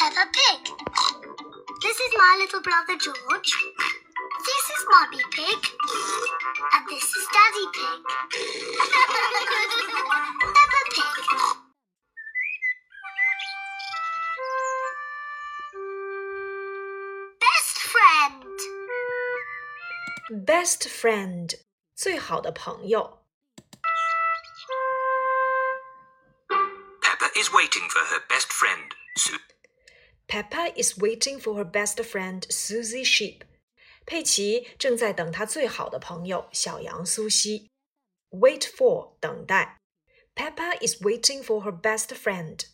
Peppa Pig. This is my little brother George. This is Mummy Pig. And this is Daddy Pig. Peppa Pig. Best friend. Best friend，最好的朋友。 Peppa is waiting for her best friend, Sue. Peppa is waiting for her best friend Susie Sheep. 佩奇正在等她最好的朋友小羊苏西。Wait for 等待。Peppa is waiting for her best friend.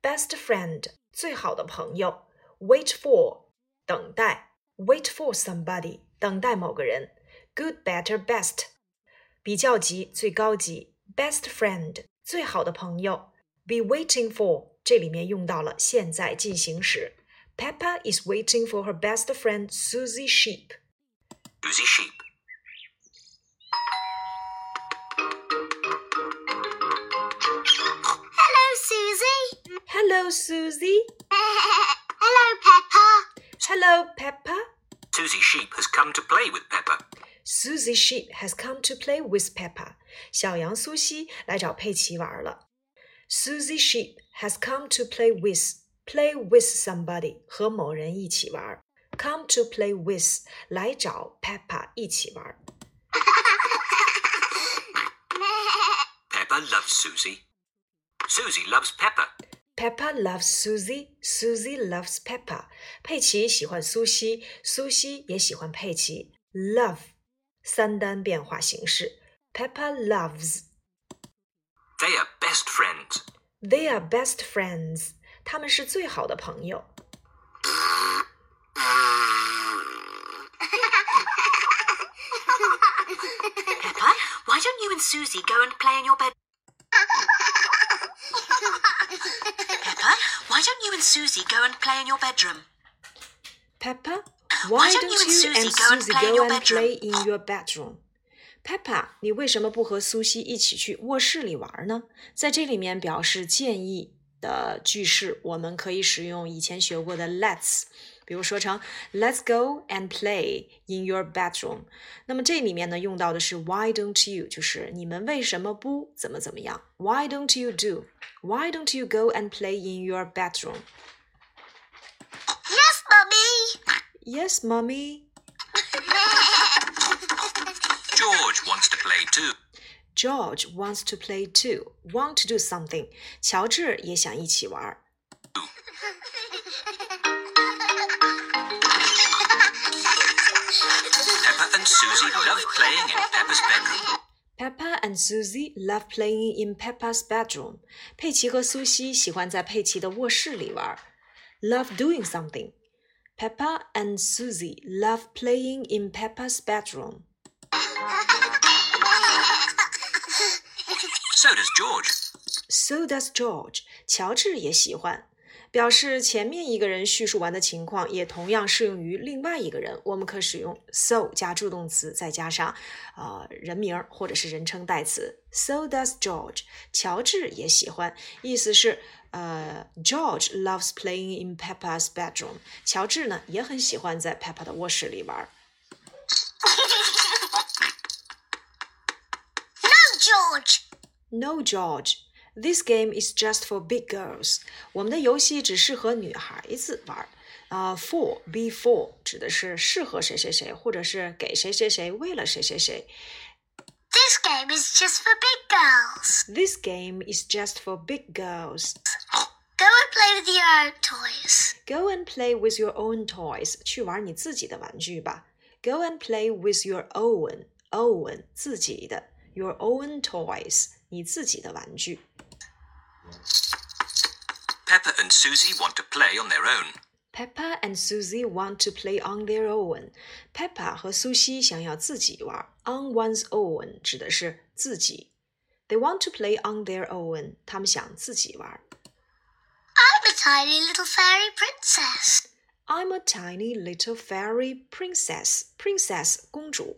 Best friend 最好的朋友。Wait for 等待。Wait for somebody 等待某个人。Good, better, best 比较级最高级。Best friend 最好的朋友。 Be waiting for 这里面用到了现在进行时。Peppa is waiting for her best friend Susie Sheep. Susie Sheep. Hello, Susie. Hello, Susie. Hello, Peppa. Hello, Peppa. Susie Sheep has come to play with Peppa. Susie Sheep has come to play with Peppa. 小羊苏西来找佩奇玩了。 Susie Sheep has come to play with play with somebody 和某人一起玩。Come to play with 来找 Peppa 一起玩。 Peppa loves Susie. Susie loves Peppa. Peppa loves Susie. Susie loves Peppa. 佩奇喜欢苏西，苏西也喜欢佩奇。Love 三单变化形式。Peppa loves. They are best friends. They are best friends. 他们是最好的朋友。 Peppa, why don't you and Susie go and play in your bed? Peppa, why don't you and Susie go and play in your bedroom? Peppa, why, don't don't you and you Susie and go and Susie play in go your and bedroom? play in your bedroom? Peppa，你为什么不和苏西一起去卧室里玩呢？在这里面表示建议的句式，我们可以使用以前学过的 let's，比如说成 Let's go and play in your bedroom。那么这里面呢，用到的是 Why don't you，就是你们为什么不怎么怎么样？Why don't you do？Why don't you go and play in your bedroom？ yes, Mummy. Yes, mommy. George wants to play too. Want to do something. 乔治也想一起玩。 Peppa and Susie love playing in Peppa's bedroom. Peppa and Susie love playing in Peppa's bedroom. 佩奇和苏西喜欢在佩奇的卧室里玩。Love doing something. Peppa and Susie love playing in Peppa's bedroom. So does George. So does George. 乔治也喜欢。表示前面一个人叙述完的情况，也同样适用于另外一个人。我们可使用 so 加助动词，再加上呃人名或者是人称代词。So does George. 乔治也喜欢，意思是呃 George loves playing in Peppa's bedroom. 乔治呢也很喜欢在 Peppa 的卧室里玩。No, George. This game is just for big girls. 我们的游戏只适合女孩子玩。啊、f o r be for 指的是适合谁谁谁，或者是给谁谁谁，为了谁谁谁。 This game is just for big girls. This game is just for big girls. Go and play with your own toys. Go and play with your own toys. 去玩你自己的玩具吧。Go and play with your own own 自己的 your own toys 你自己的玩具。 Peppa and Susie want to play on their own. Peppa and Susie want to play on their own. Peppa 和苏西想要自己玩。On one's own 指的是自己。They want to play on their own. 他们想自己玩。 I'm a tiny little fairy princess. I'm a tiny little fairy princess. Princess 公主。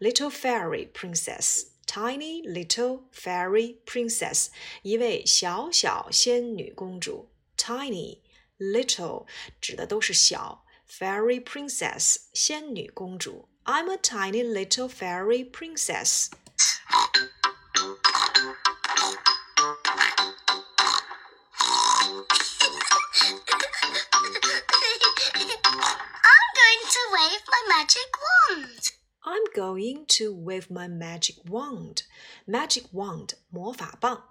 Little fairy princess. Tiny little fairy princess. 一位小小仙女公主。Tiny little 指的都是小，fairy princess 仙女公主。I'm a tiny little fairy princess. going to wave my magic wand. Magic wand 魔法棒。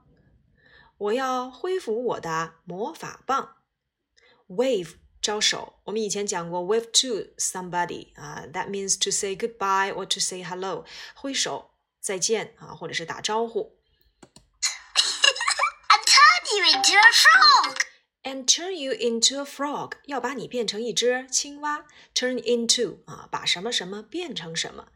我要挥舞我的魔法棒。Wave 招手，我们以前讲过，wave to somebody 啊，that means to say goodbye or to say hello，挥手再见啊，或者是打招呼。 And turn you into a frog. And turn you into a frog，要把你变成一只青蛙。Turn into 啊，把什么什么变成什么。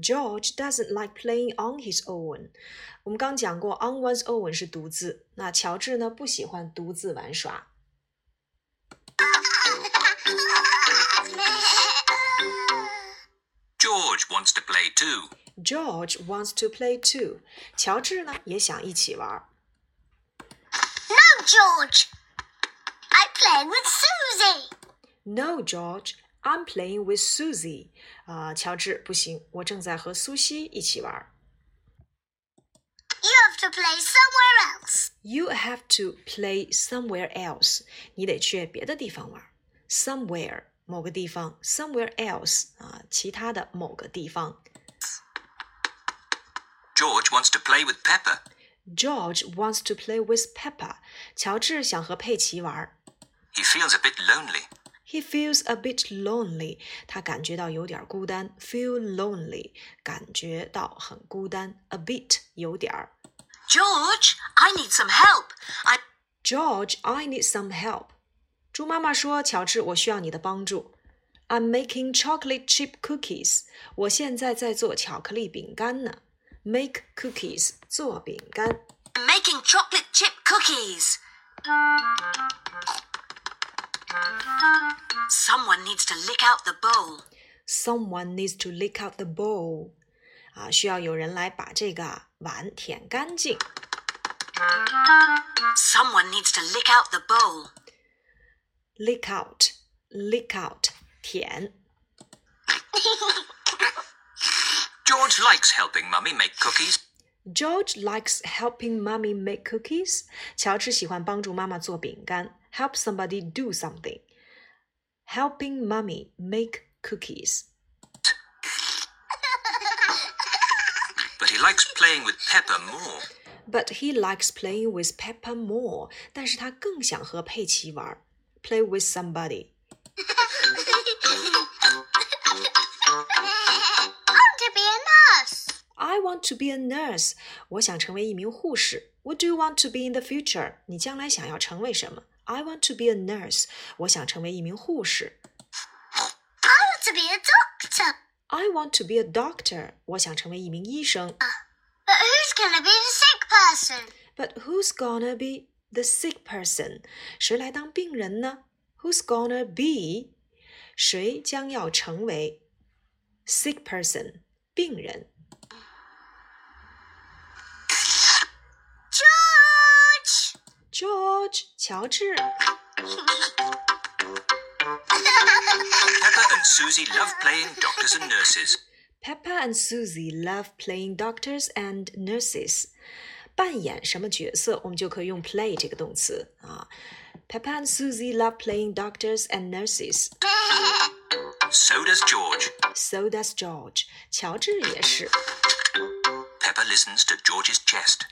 George doesn't like playing on his own。我们刚讲过，on one's own 是独自，那乔治呢不喜欢独自玩耍。 George wants to play too. George wants to play too。乔治呢也想一起玩。 No, George. I'm playing with Susie. No, George, I'm playing with Susie。啊、乔治不行，我正在和苏西一起玩。 You have to play somewhere else. You have to play somewhere else。你得去别的地方玩。Somewhere 某个地方，somewhere else 啊，其他的某个地方。 George wants to play with Pepper. George wants to play with Peppa。乔治想和佩奇玩。 He feels a bit lonely. He feels a bit lonely。他感觉到有点孤单。Feel lonely，感觉到很孤单。A bit 有点儿。 George, I need some help. I George, I need some help. 猪妈妈说：“乔治，我需要你的帮助。” I'm making chocolate chip cookies. 我现在在做巧克力饼干呢。Make cookies，做饼干。 am making chocolate chip cookies. Someone needs to lick out the bowl. Someone needs to lick out the bowl. 啊，需要有人来把这个碗舔干净。 Someone needs to lick out the bowl. Lick out, lick out，舔。 George likes helping Mummy make cookies. George likes helping mommy make cookies. 乔治喜欢帮助妈妈做饼干。 Help somebody do something. Helping mommy make cookies. But he likes playing with Pepper more. But he likes playing with Peppa more. 但是他更想和佩奇玩。Play with somebody. I want to be a nurse. I want to be a nurse. 我想成为一名护士。What do you want to be in the future? 你将来想要成为什么 ？I want to be a nurse. 我想成为一名护士。 I want to be a doctor. I want to be a doctor. 我想成为一名医生。 But who's going to be the sick person? But who's gonna be the sick person? 谁来当病人呢？Who's gonna be? 谁将要成为 sick person 病人 George! ？George 乔治 Pepper and Susie love playing doctors and nurses. Peppa and Susie love playing doctors and nurses. 扮演什么角色，我们就可以用 play 这个动词啊。Peppa and Susie love playing doctors and nurses. So does George. So does George. 乔治也是。 Pepper listens to George's chest.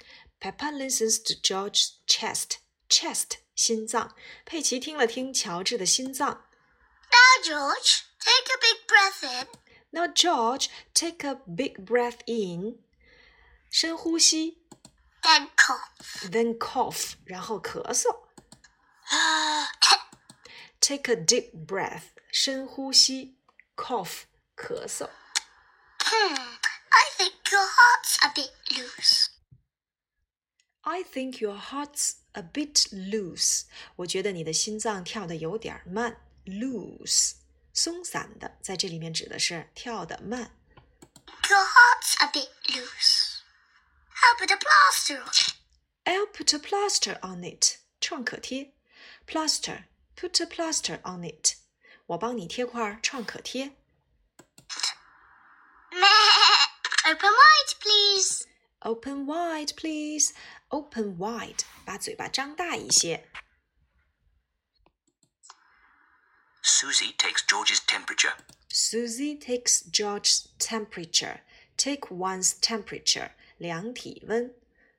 Peppa listens to George's chest. Chest 心脏。佩奇听了听乔治的心脏。 Now, George, take a big breath in. Now George, take a big breath in. 深呼吸 Then cough. then cough，然后咳嗽。Take a deep breath，深呼吸，cough，咳嗽。 Hmm, I think your heart's a bit loose. I think your heart's a bit loose。我觉得你的心脏跳得有点慢，loose，松散的，在这里面指的是跳得慢。 Your heart's a bit loose. How about a blow? plaster on it. I'll put a plaster on it. 创可贴，plaster. Put a plaster on it. 我帮你贴块创可贴。 Meh. Open wide, please. Open wide, please. Open wide. 把嘴巴张大一些。 Susie takes George's temperature. Susie takes George's temperature. Take one's temperature. 量体温。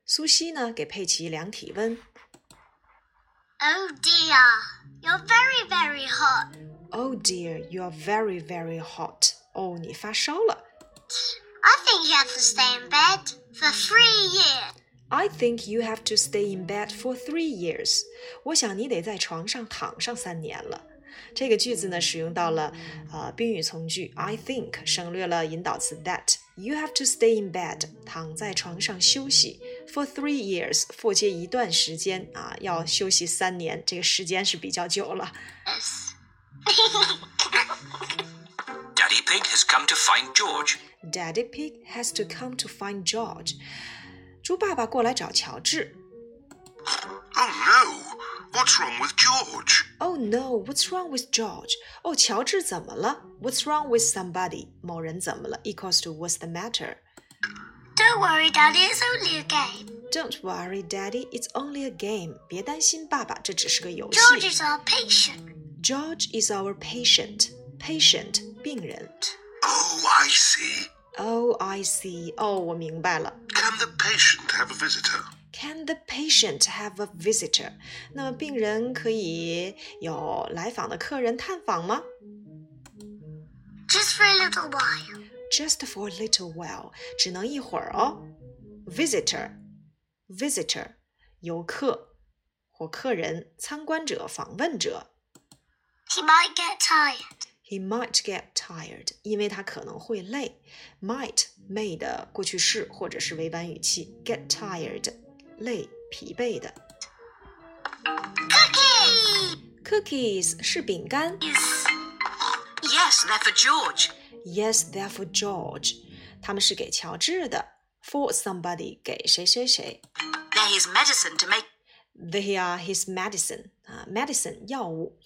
苏西呢，给佩奇量体温。 Oh dear. You're very, very hot. Oh dear, you're very, very hot. 哦，你发烧了。 I think you have to stay in bed for three years. I think you have to stay in bed for three years. 我想你得在床上躺上三年了。这个句子呢，使用到了呃宾语从句 I think，省略了引导词 that。You have to stay in bed，躺在床上休息 for three years。for 接一段时间啊，要休息三年，这个时间是比较久了。 Yes. Daddy Pig has come to find George. Daddy Pig has to come to find George。猪爸爸过来找乔治。 Oh no! What's wrong with George? Oh no, what's wrong with George? 哦，乔治怎么了？What's wrong with somebody? 某人怎么了？Equals to what's the matter? Don't worry, Daddy. It's only a game. Don't worry, Daddy. It's only a game. 别担心，爸爸，这只是个游戏。 George is our patient. George is our patient. Patient，病人。 Oh, I see. Oh, I see. 哦，我明白了。 Can the patient have a visitor? Can the patient have a visitor? 那么病人可以有来访的客人探访吗 Just for a little while. just for a little while，只能一会儿哦。Visitor, visitor，游客或客人、参观者、访问者。 He might get tired. He might get tired，因为他可能会累。Might may 的过去式或者是委婉语气，get tired，累、疲惫的。 Cookie! Cookies 是饼干 Yes, they're for George. ，Yes, they're for George，他们是给乔治的。For somebody 给谁谁谁。 They're his medicine to make. They are his medicine 啊，medicine 药物。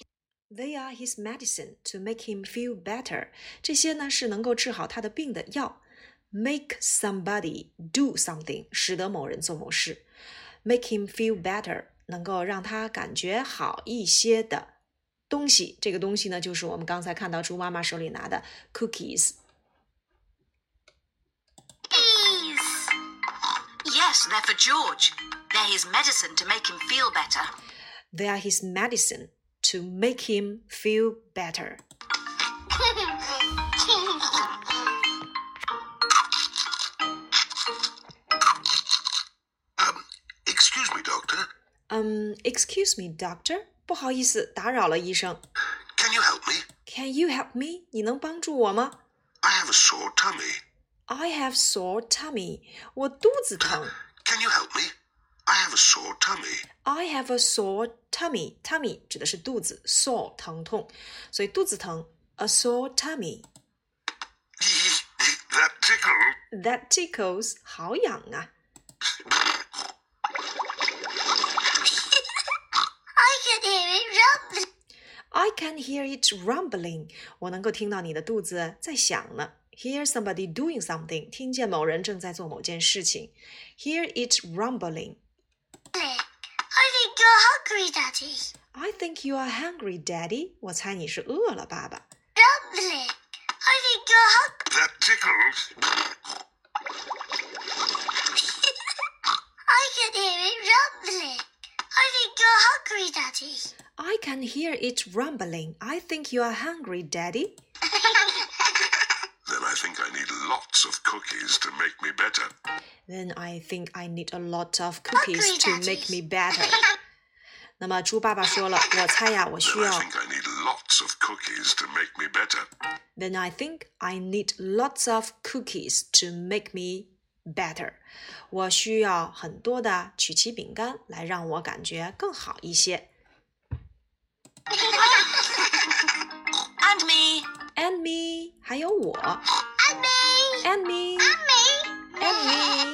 They are his medicine to make him feel better。这些呢是能够治好他的病的药。Make somebody do something，使得某人做某事。Make him feel better，能够让他感觉好一些的东西。这个东西呢，就是我们刚才看到猪妈妈手里拿的 cookies。 Cookies! Yes, they're for George. They're his medicine to make him feel better. They are his medicine to make him feel better。 Um, excuse me, doctor. 嗯、e x c u s e me, doctor，不好意思，打扰了，医生。 Can you help me? Can you help me？你能帮助我吗 I have a sore tummy. ？I have sore tummy，我肚子疼。 Can you help me? I have a sore tummy. I have a sore tummy。tummy 指的是肚子，sore 疼痛，所以肚子疼。A sore tummy that tickle. that tickles，好痒啊。 I can hear it rumbling. I can hear it rumbling，我能够听到你的肚子在响呢。Hear somebody doing something，听见某人正在做某件事情。Hear it rumbling。 I think you're hungry, Daddy. I think you are hungry, Daddy。我猜你是饿了，爸爸。 Rumbling. I think you're hungry. That tickles. I can hear it rumbling. I think you're hungry, Daddy. I can hear it rumbling. I think you are hungry, Daddy. lots of cookies to make me better. Then I think I need a lot of cookies Hungry, to Daddy. make me better. 那么猪爸爸说了，我猜呀，我需 Then I 要。 think I need lots of cookies to make me better. Then I think I need lots of cookies to make me better. 我需要很多的曲奇饼干来让我感觉更好一些。 And me. And me，还有我。 And me. And me。And me. And me。